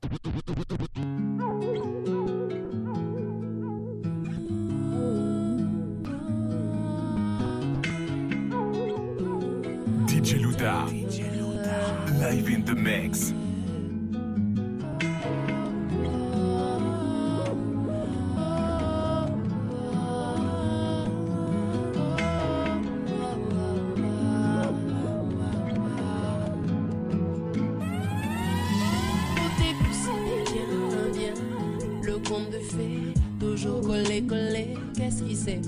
DJ Louda. DJ Louda. Live in the mix.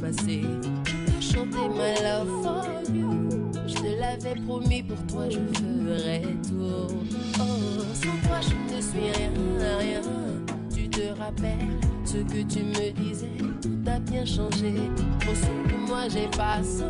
passé. Chanter my love. Je te l'avais promis, pour toi je ferais tout. Oh, sans toi je ne suis rien, rien. Tu te rappelles ce que tu me disais, tout a bien changé. Au son de moi j'efface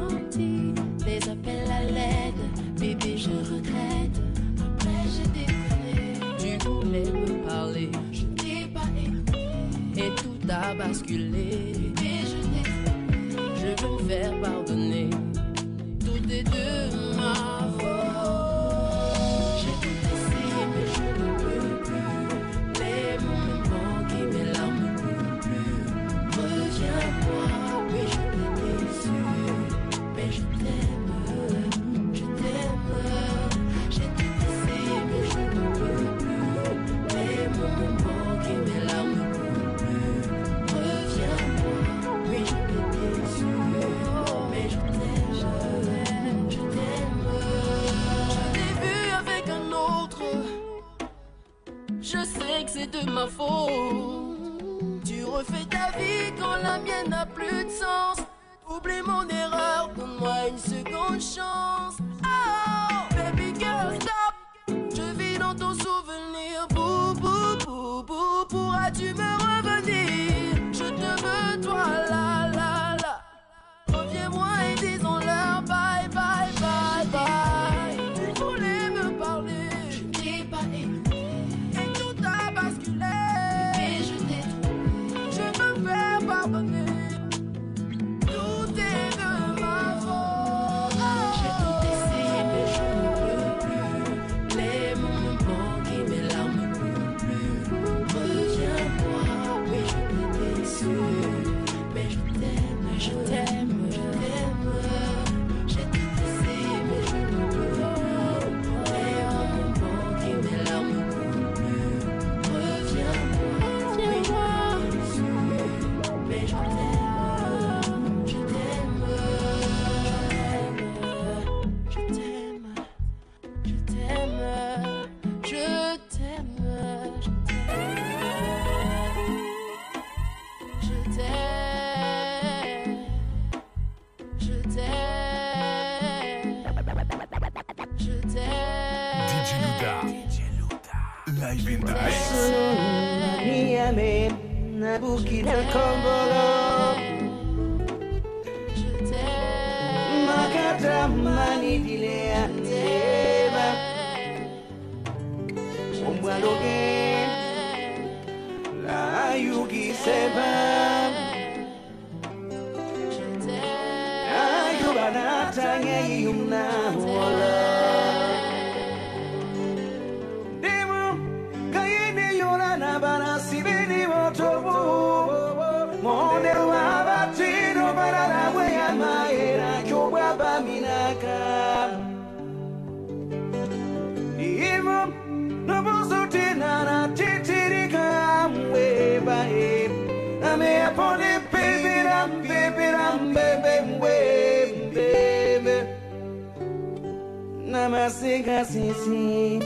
Namasega sisi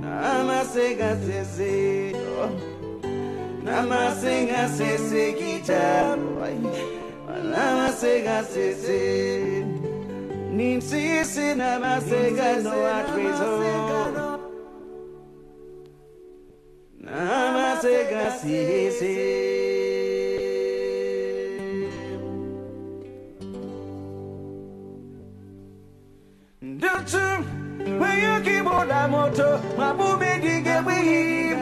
Namasega sisi Namasega sisi kicharo Namasega sisi Nim sisi namasega no atrezo Namasega sisi moto mabume digewii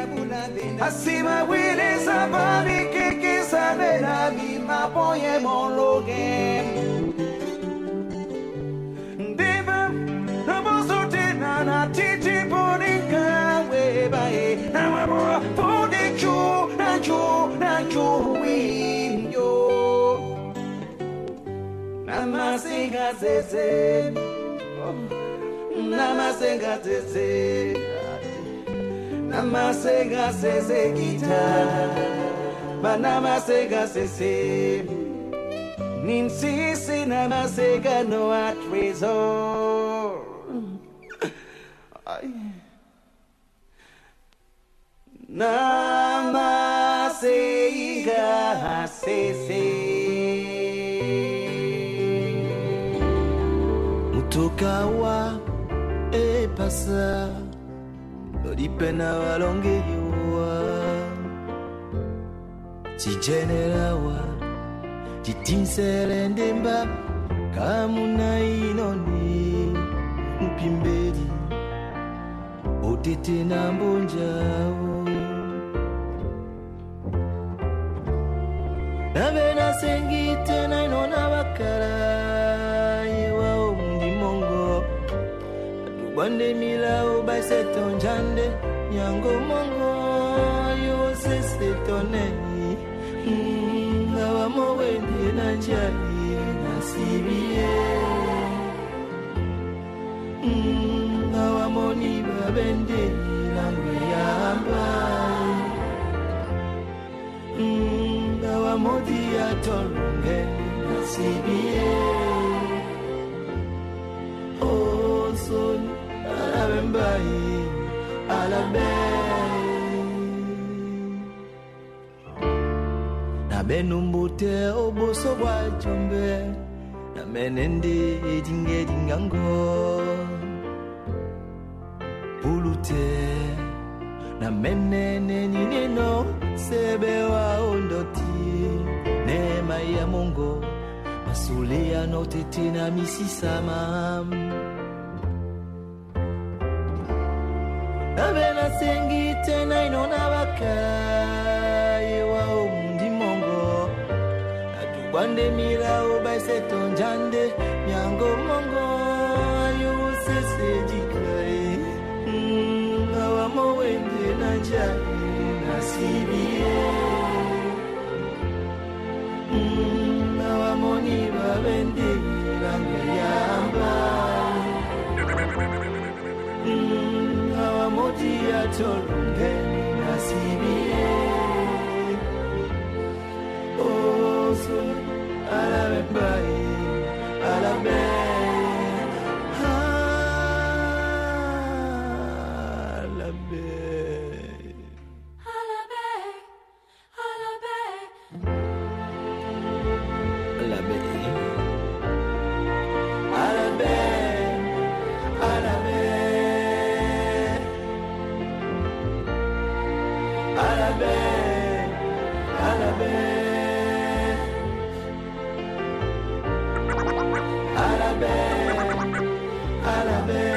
asima wile sabami kikisane na bimapoye mologe. Ndibe nabosotina na titiponika webae na podicu nacu nacuwinyo namasinga zezeni namasengasese namasengasese gita banamasengasese ninsisi namasegano atrezo. Namasengasese mutoka wa epasa lodipena walongeyowa cijenerawa citinsele ndemba kamuna inoni mpimbeli otete na mbonjawo nabe nasengite nainona bakala bwande mila on nyango mongo. menumbute obuso bwa jumbe na menende edinga edingango pulute na menene nineno sebe wa ondoti neema ya mongo masule ya notete na misisama nabe nasengi tena ino na jande mira obai se ton jande. Miango mongo se se mm, mo wende na jani eh. mm, ba wende ngambe yamba ngawa mm, moti Parabéns.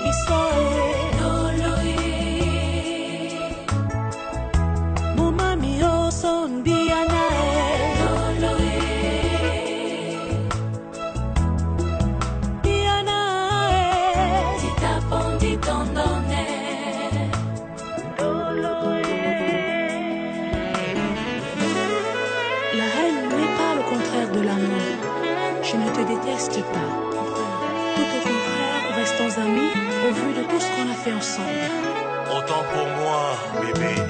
baby, stay. ensemble. Autant pour moi, bébé.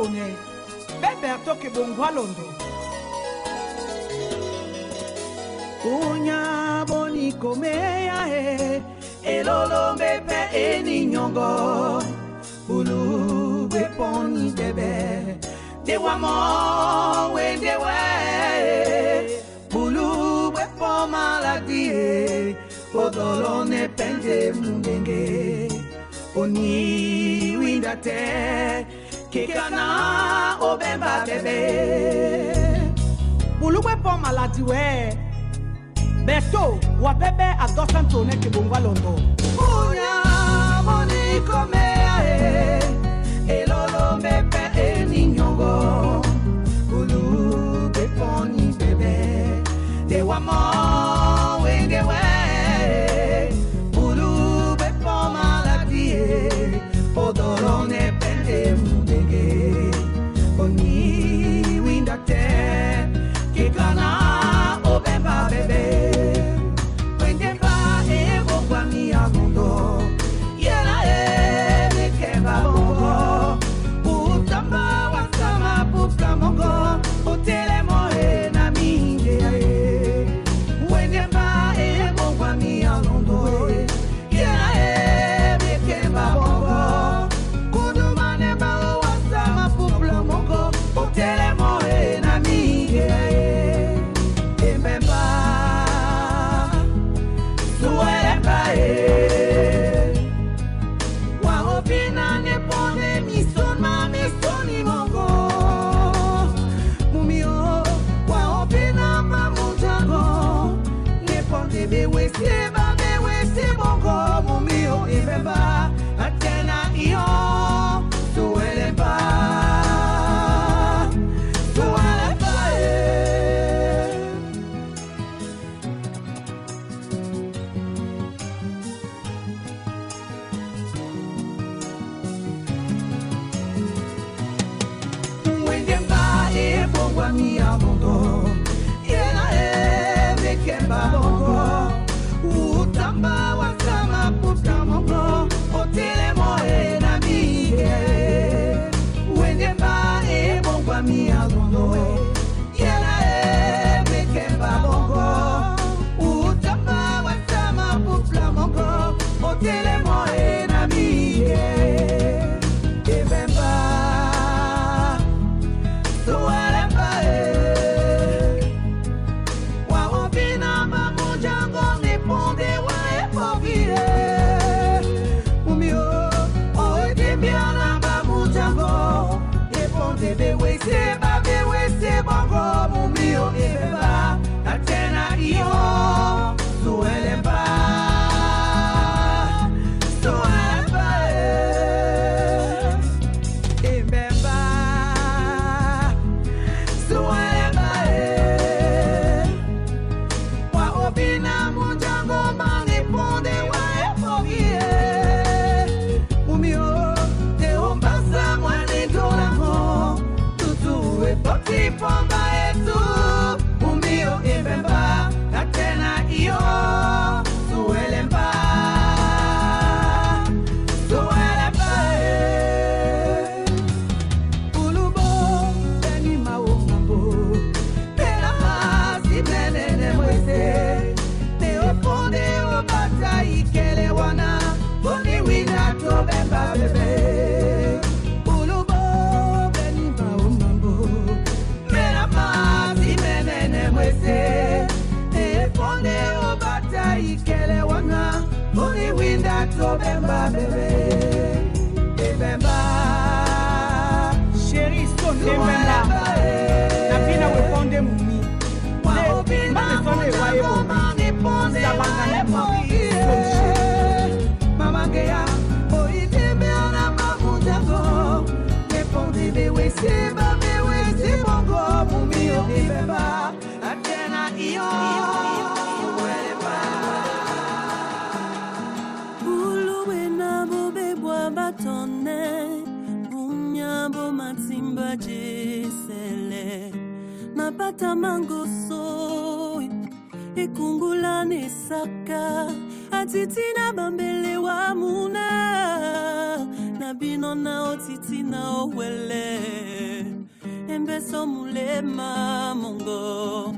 yone bɛɛ bɛn atɔ kebongwalondo kunya bonikomeya e elolombe pɛ eninyɔngɔ olu bɛ pɔni dɛbɛ dewamɔ wendewɛ olu bɛ pɔ maladi ye odɔlɔ ne pɛnte mundenge oni windatɛ. kekana o bɛnba bɛbɛ. bulugbe pɔ maladiwɛ bɛto wa bɛbɛ a dɔsɛn to ne kebongwa lɔndɔ. bonya mɔni kɔmɛ a ye. atamango soy ekungula esaka atiti na bambele wa muna na bino na otiti na owele embeso mulema mongo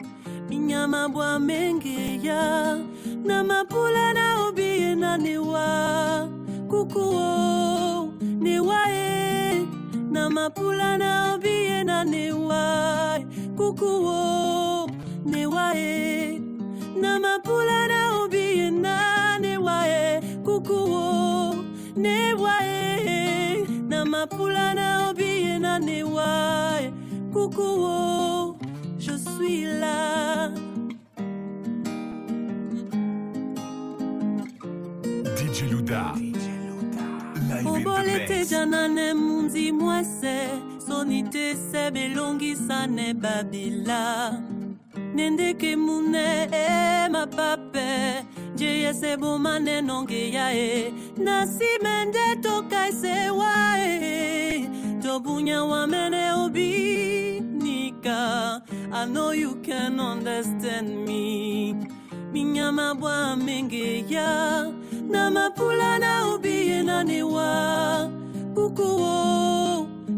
minyama bwa mengeya na mapula na obiye na newa kukuo newa e na mapula na obiye na newa kukuo newa e na mapula na obiye na newa e kukuo newa e na mapula na obiye na newa e kukuo je suis là. DJ Louda. Live in obole the te mix. Jana ne mundi mwese soni te se belongisa ne babila. Nendeke mune e mapape jeye se boma ne nongeya e. Nasimende toka esewa e tobunya wamene obi nika. I know you can understand me. Minyama bwa mengeya na mapula na obiye na newa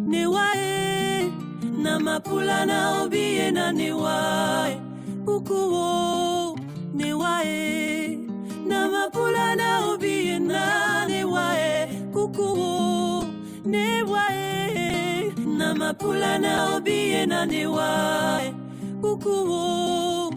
kukuo newa e na mapula na obiye na newa e kukuo newa e na mapula na obiye na newa e kukuo newa e na mapula na obiye na newa e kukuo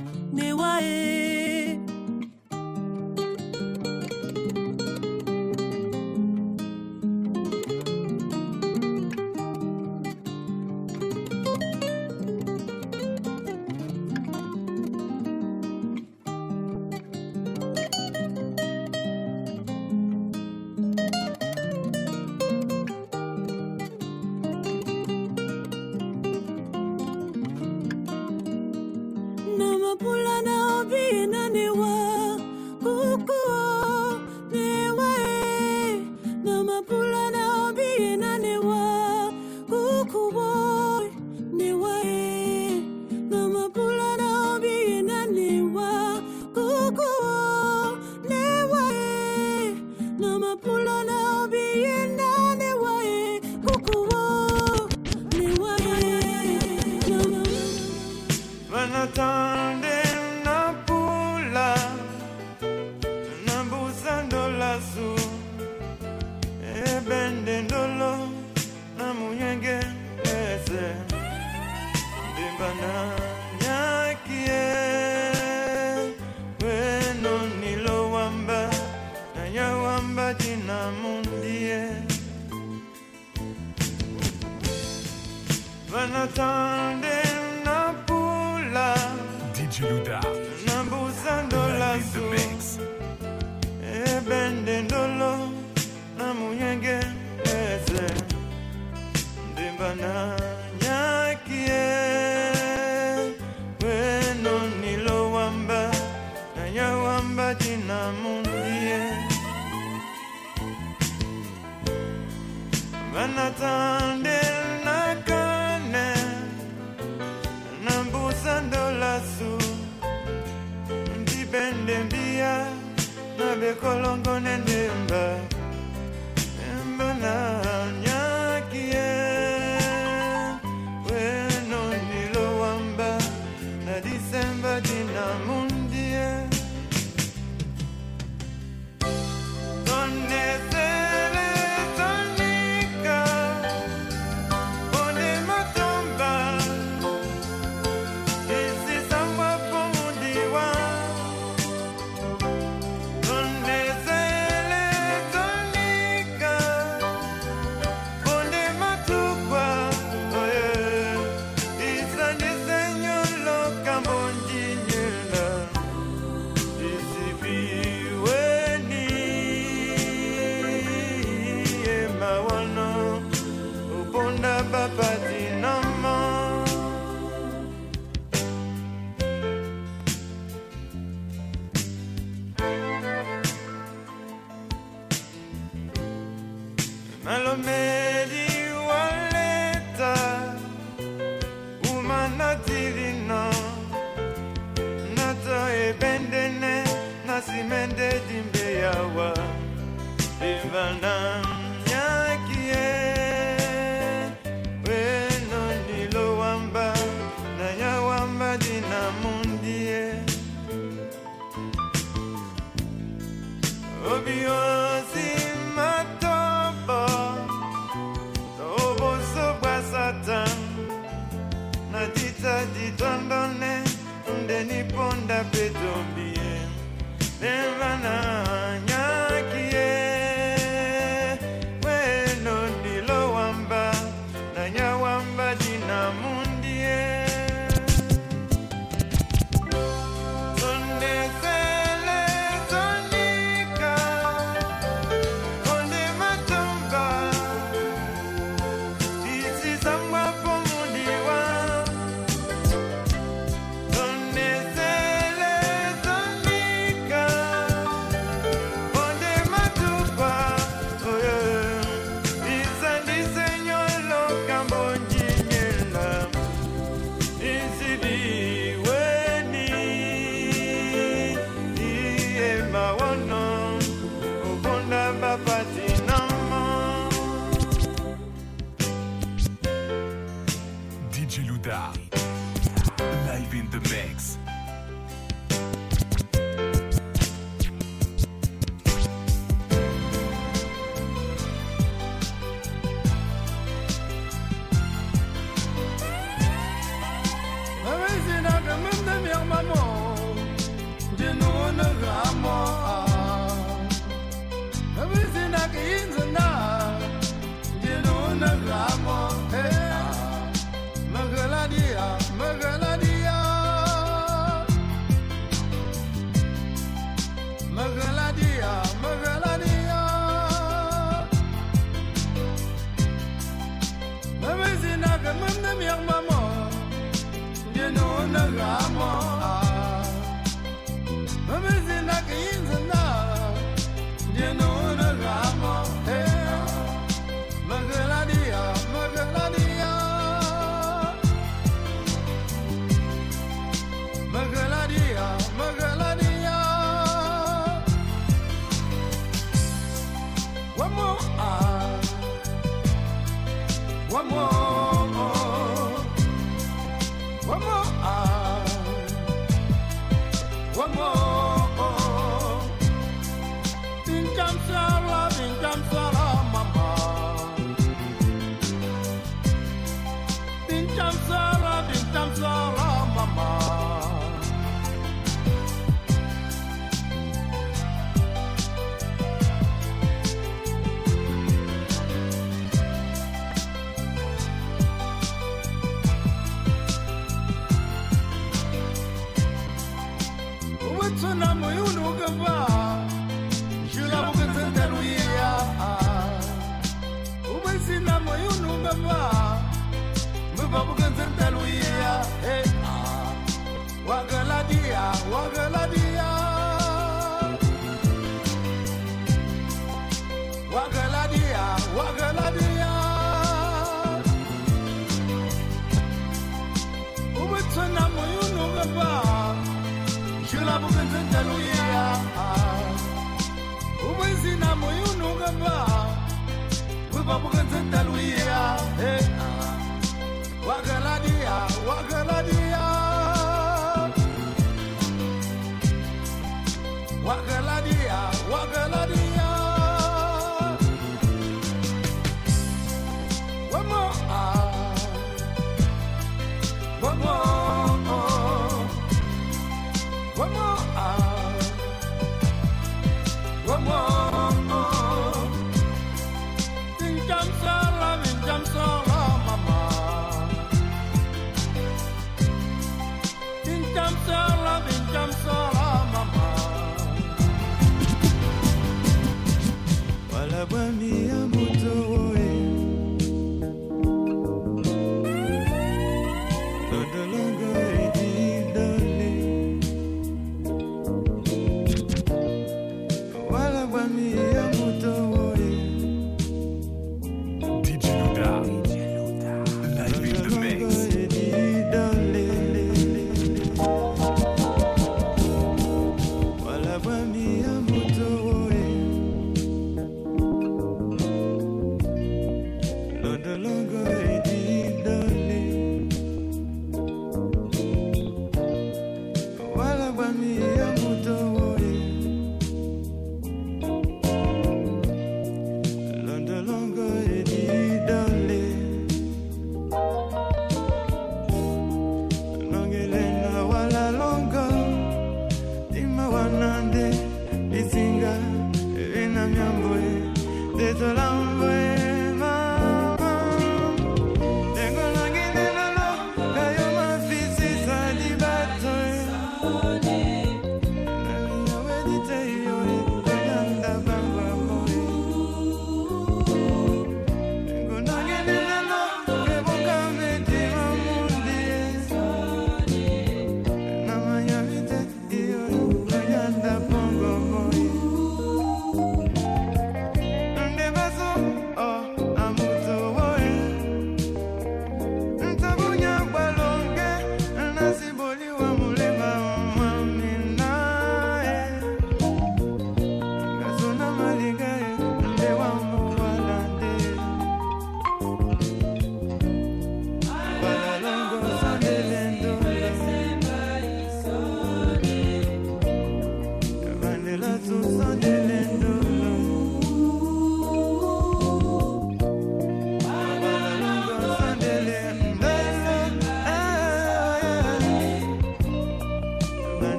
nendemba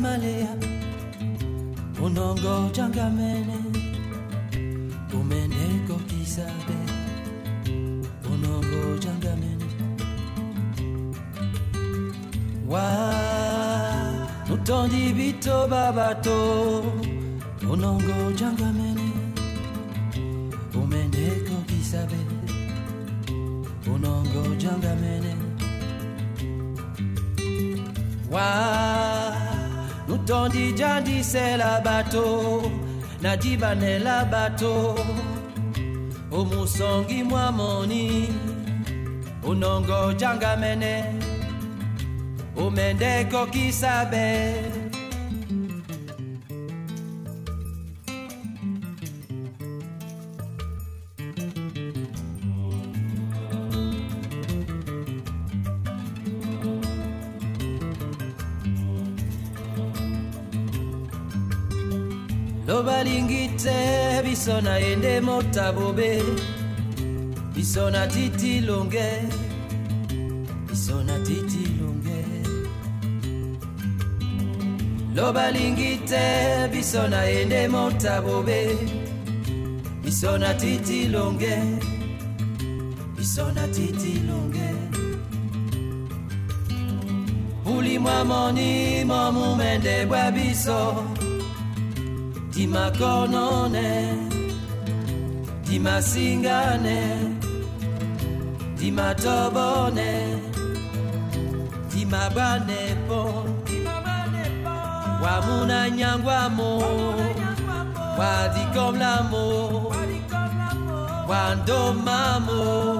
malea unongo jangamene. Umendeko kisabe unongo jangamene. Wa utondi bito babato bebisela bato nadibanela bato. Omusongi mwa moni onongo jangamene omende kokisa be biso na yende motabobe biso na titi longe. Biso titi longe. Lobalingite biso na yende motabobe biso na titi longe. Biso na titi longe. Ulimwa moni momumende bwa biso. Dimakonone dimasingane dimatobone dimabanepo wamuna nyangwamo wadikomlamo wandomamo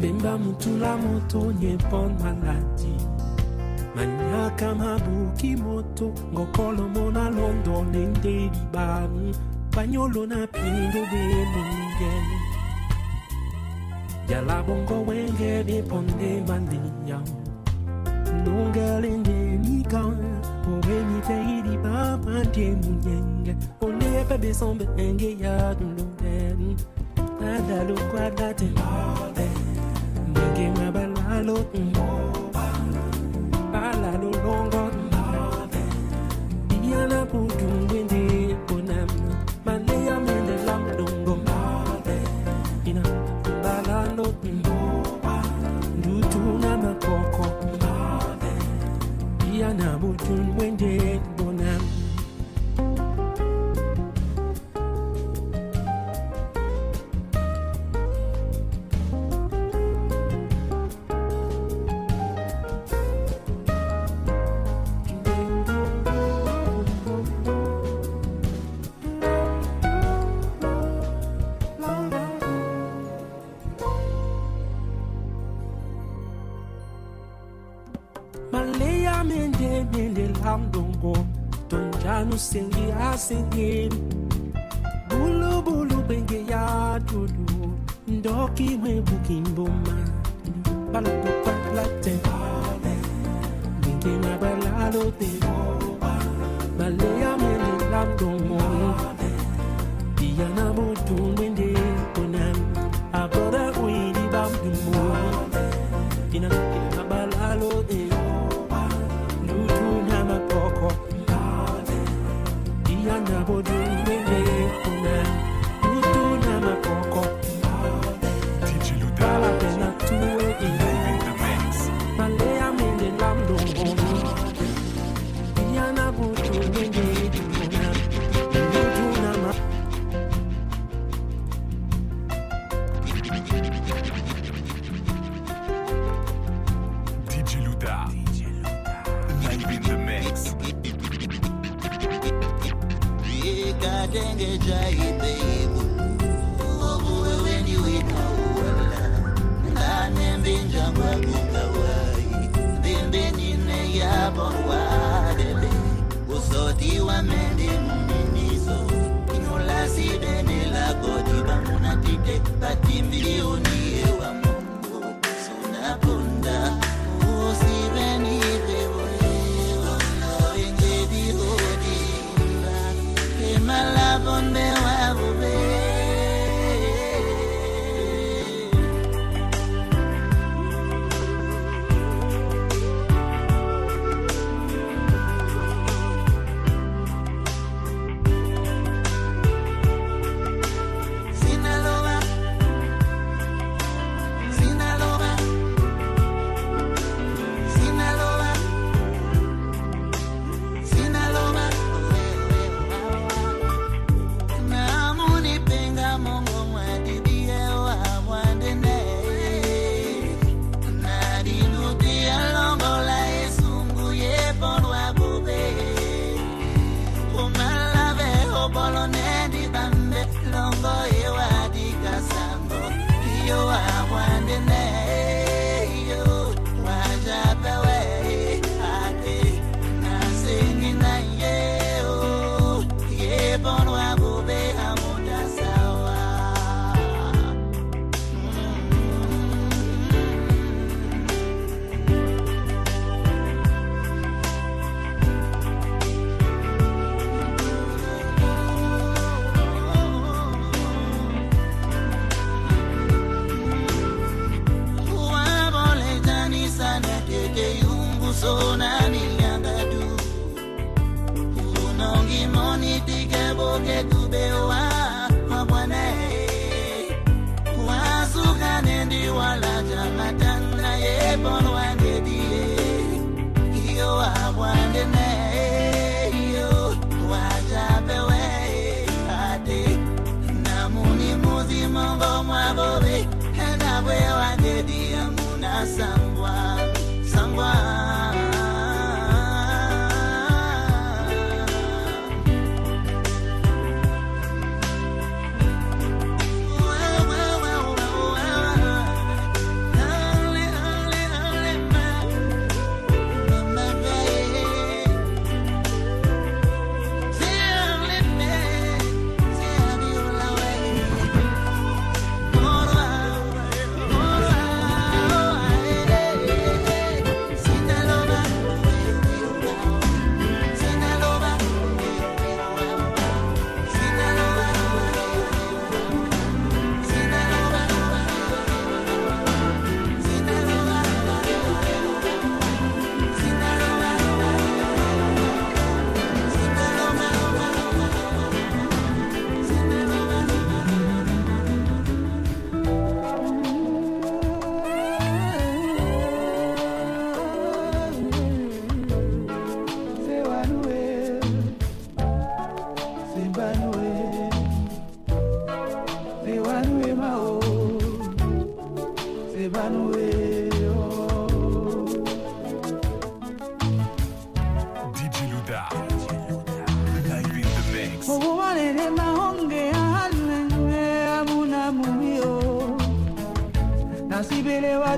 Mbemba mutula moto nyepon maladi manyaka mabuki moto ngokolo mona londo nende libanu banyolo na pindo bemunge yala bongo wenge de ponde mandiya lungalende nika owe mi teidi baba de munyenge ole bebe sombe enge ya dulunge adalo kwadate mwenge mabalalo bala lo longo Diana putu wende bonam Malaya mende lam Ina bala lo Ndutu na makoko Diana putu wende bonam sengi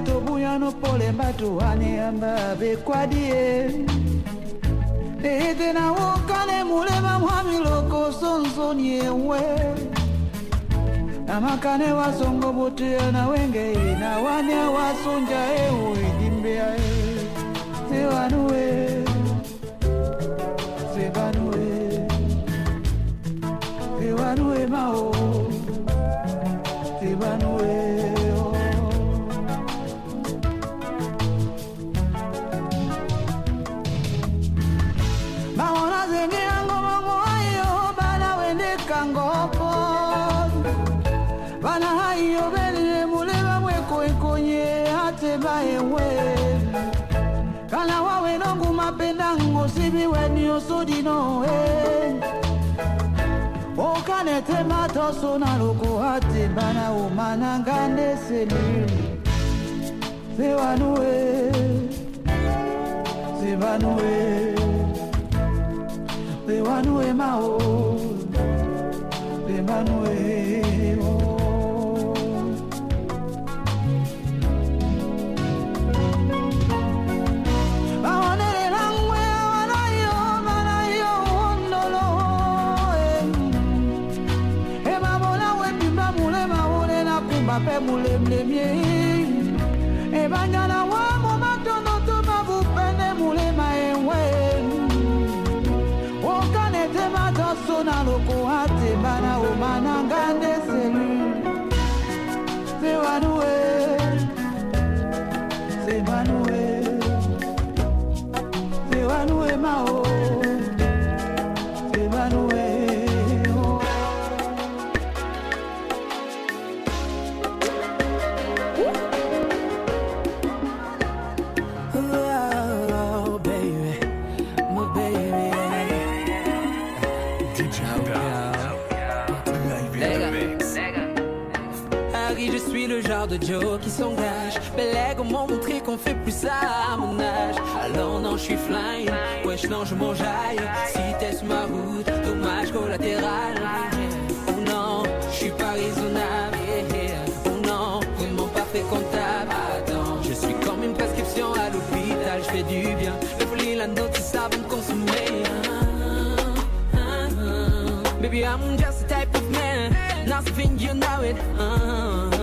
bato buyano pole bato waniamba bekwadie ete na wokane mulema mwa miloko sonsoni ewe na makane wasongo botea na wenge na wane wasonja ewe idimbea e. Sewanue sebanue sewanue mao. no end. Okanete matoso na lukuhati bana umanangande seliri. Sewanue, sewanue, sewanue mao, sewanue. Oh. le genre de Joe qui s'engage. Bellègue m'ont montré qu'on fait plus ça à mon âge. Alors non, je suis flying, wesh non, je m'enjaille. Si t'es ma route, dommage collatéral. Oh non, je suis pas raisonnable. Oh non, vraiment pas fréquentable. Attends, je suis comme une prescription à l'hôpital, je fais du bien. Le folie, la note, c'est ça, me consommer. Baby, I'm just the type of man, nothing you know it. Ah, ah, ah.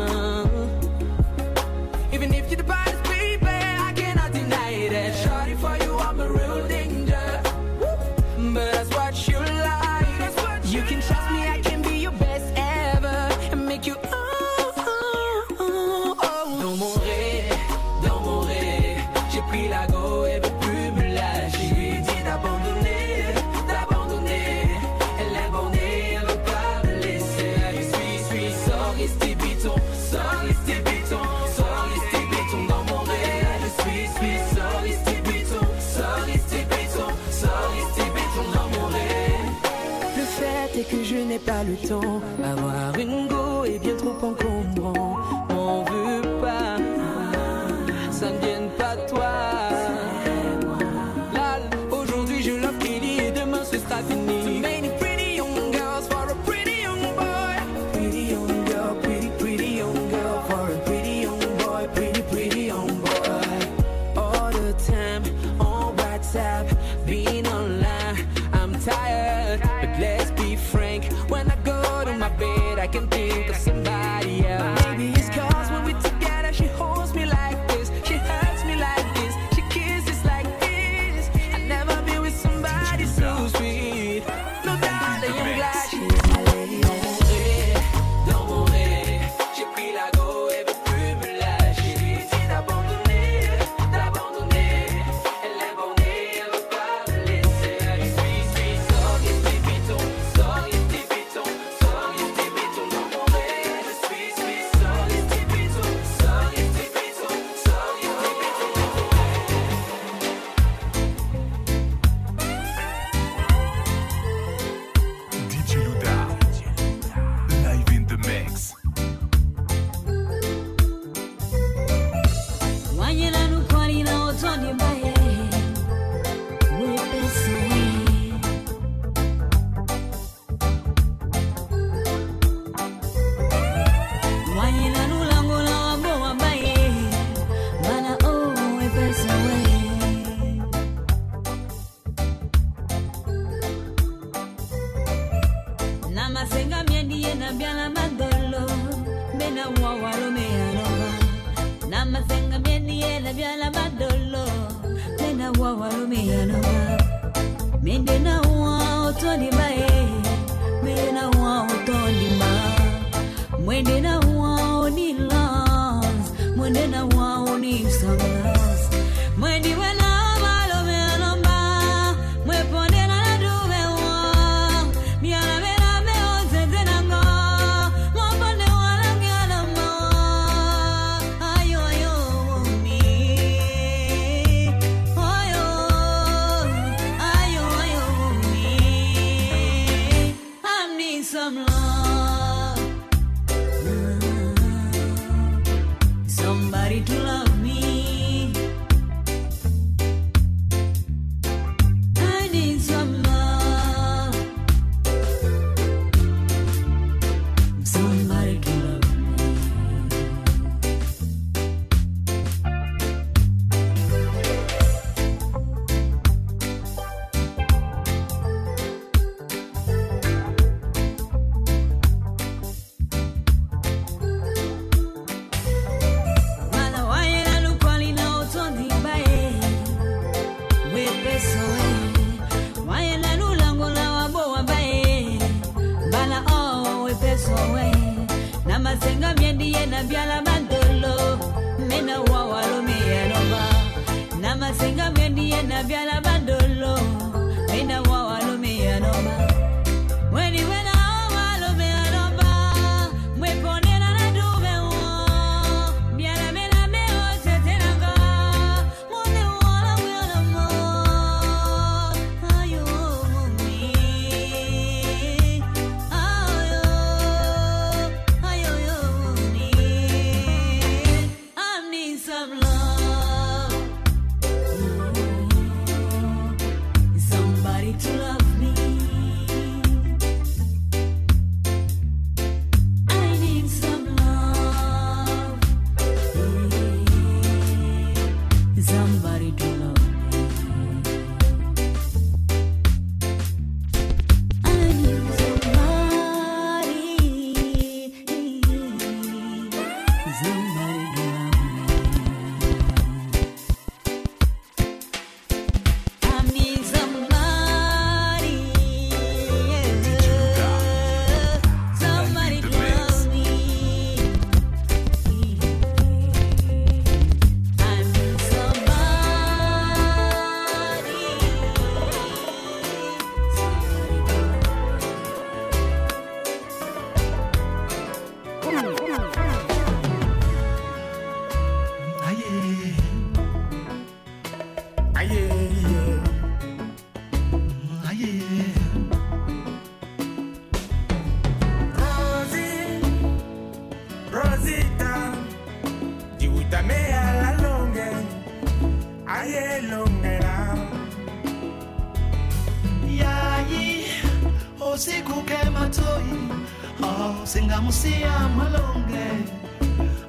singamusiya malonge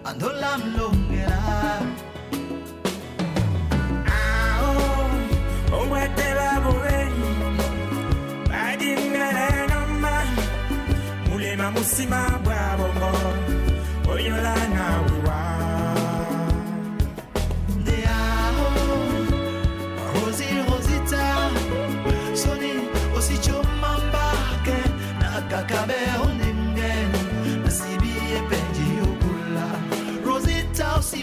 andola mlongela ao obwate babubeni badingele noma mulema musima bwabongo oyola nawe Cacabé,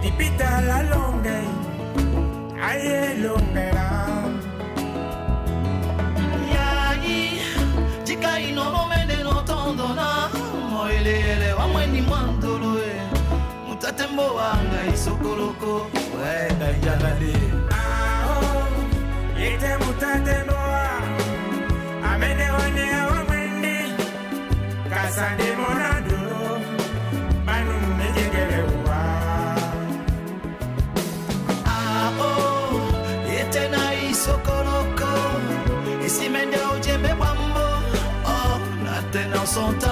Di pita la longa aye longera yagi jikai no momene no tondona moelele wamweni mwandoloe mutatembo wanga isokoloko waendaijalale aho yete mutatemboa amene wanea kasande kasademorana sont